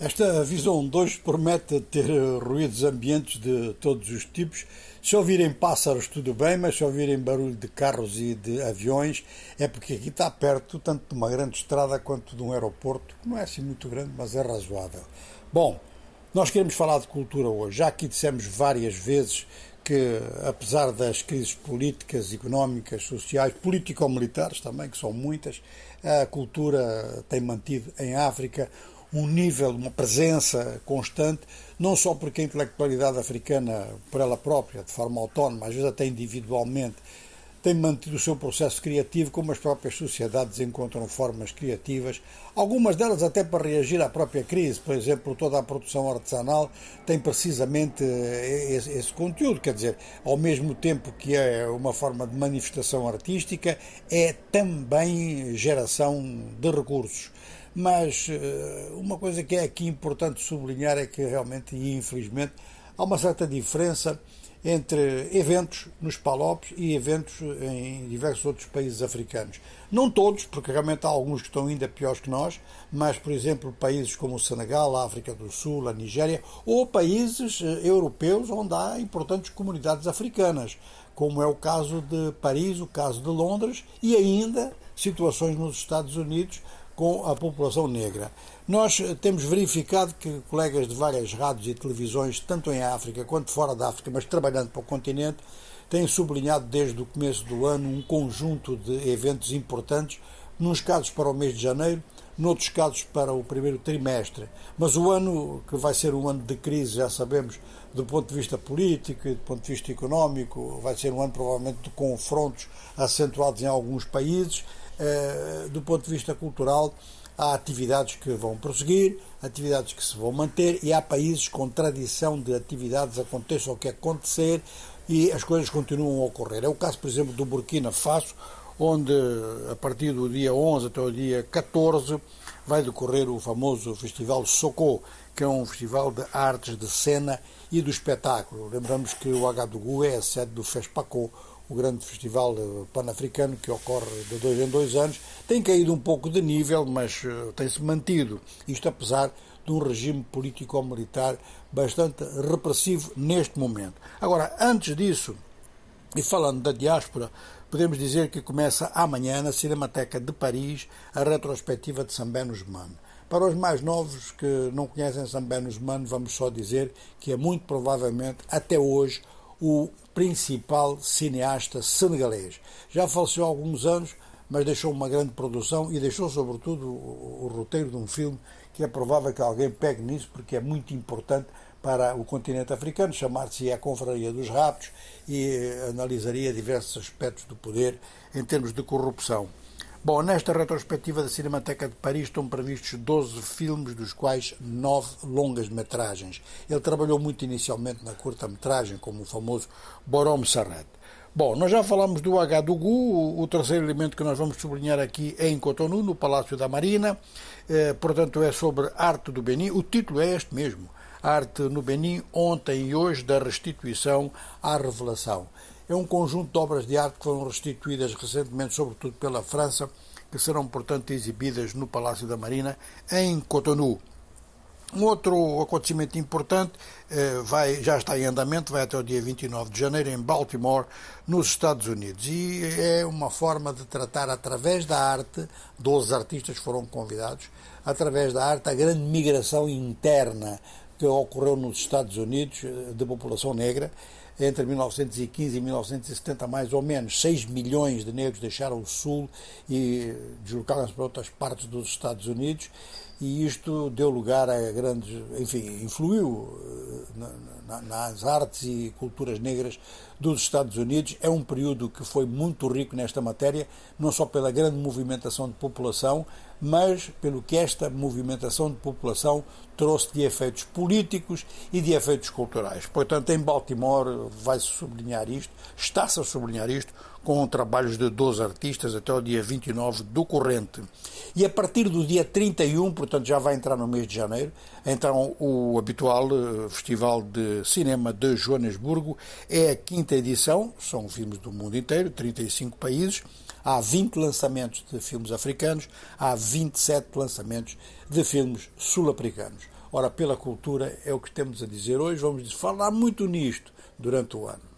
Esta visão de hoje promete ter ruídos ambientes de todos os tipos. Se ouvirem pássaros, tudo bem, mas se ouvirem barulho de carros e de aviões, é porque aqui está perto tanto de uma grande estrada quanto de um aeroporto, que não é assim muito grande, mas é razoável. Bom, nós queremos falar de cultura hoje. Já aqui dissemos várias vezes que, apesar das crises políticas, económicas, sociais, político-militares também, que são muitas, a cultura tem mantido em África um nível, uma presença constante, não só porque a intelectualidade africana, por ela própria, de forma autónoma, às vezes até individualmente, tem mantido o seu processo criativo, como as próprias sociedades encontram formas criativas, algumas delas até para reagir à própria crise. Por exemplo, toda a produção artesanal tem precisamente eh, esse, esse conteúdo, quer dizer, ao mesmo tempo que é uma forma de manifestação artística, é também geração de recursos. Mas eh, uma coisa que é aqui importante sublinhar é que realmente, e infelizmente, há uma certa diferença entre eventos nos Palopes e eventos em diversos outros países africanos. Não todos, porque realmente há alguns que estão ainda piores que nós, mas, por exemplo, países como o Senegal, a África do Sul, a Nigéria, ou países eh, europeus onde há importantes comunidades africanas, como é o caso de Paris, o caso de Londres e ainda situações nos Estados Unidos com a população negra. Nós temos verificado que colegas de várias rádios e televisões, tanto em África quanto fora da África, mas trabalhando para o continente, têm sublinhado desde o começo do ano um conjunto de eventos importantes, nos casos para o mês de janeiro, noutros casos para o primeiro trimestre. Mas o ano que vai ser um ano de crise, já sabemos, do ponto de vista político e do ponto de vista económico, vai ser um ano provavelmente de confrontos acentuados em alguns países do ponto de vista cultural, há atividades que vão prosseguir, atividades que se vão manter, e há países com tradição de atividades, aconteça o que acontecer, e as coisas continuam a ocorrer. É o caso, por exemplo, do Burkina Faso, onde a partir do dia 11 até o dia 14 vai decorrer o famoso Festival Soko, que é um festival de artes de cena e do espetáculo. Lembramos que o Agadugu é a sede do FESPACO, o grande festival pan-africano que ocorre de dois em dois anos, tem caído um pouco de nível, mas eh, tem-se mantido. Isto apesar de um regime político-militar bastante repressivo neste momento. Agora, antes disso, e falando da diáspora, podemos dizer que começa amanhã na Cinemateca de Paris a retrospectiva de Sambén Usman. Para os mais novos que não conhecem Sambén Usman, vamos só dizer que é muito provavelmente, até hoje, o principal cineasta senegalês. Já faleceu há alguns anos, mas deixou uma grande produção e deixou, sobretudo, o, roteiro de um filme que é provável que alguém pegue nisso, porque é muito importante para o continente africano, chamar-se A Confraria dos Raptos e eh, analisaria diversos aspectos do poder em termos de corrupção. Bom, nesta retrospectiva da Cinemateca de Paris estão previstos 12 filmes, dos quais 9 longas-metragens. Ele trabalhou muito inicialmente na curta-metragem, como o famoso Borom Sarret. Bom, nós já falamos do Agadugu, o terceiro elemento que nós vamos sublinhar aqui é em Cotonou, no Palácio da Marina, eh, portanto é sobre arte do Benin, o título é este mesmo, Arte no Benin, ontem e hoje, da restituição à revelação é um conjunto de obras de arte que foram restituídas recentemente, sobretudo pela França, que serão, portanto, exibidas no Palácio da Marina, em Cotonou. Um outro acontecimento importante eh, vai, já está em andamento, vai até o dia 29 de janeiro, em Baltimore, nos Estados Unidos. E é uma forma de tratar, através da arte, 12 artistas foram convidados, através da arte, a grande migração interna que ocorreu nos Estados Unidos eh, de população negra entre 1915 e 1970, mais ou menos, 6 milhões de negros deixaram o Sul e deslocaram-se para outras partes dos Estados Unidos e isto deu lugar a grandes, enfim, influiu eh, nas artes e culturas negras dos Estados Unidos. É um período que foi muito rico nesta matéria, não só pela grande movimentação de população, mas pelo que esta movimentação de população trouxe de efeitos políticos e de efeitos culturais. Portanto, em Baltimore vai-se sublinhar isto, está-se a sublinhar isto, com trabalhos de 12 artistas até o dia 29 do corrente. E a partir do dia 31, portanto já vai entrar no mês de janeiro, então o habitual eh, Festival de Cinema de Joanesburgo é a quinta edição, são filmes do mundo inteiro, 35 países, há 20 lançamentos de filmes africanos, há 27 lançamentos de filmes sul-africanos. Ora, pela cultura é o que temos a dizer hoje, vamos falar muito nisto durante o ano.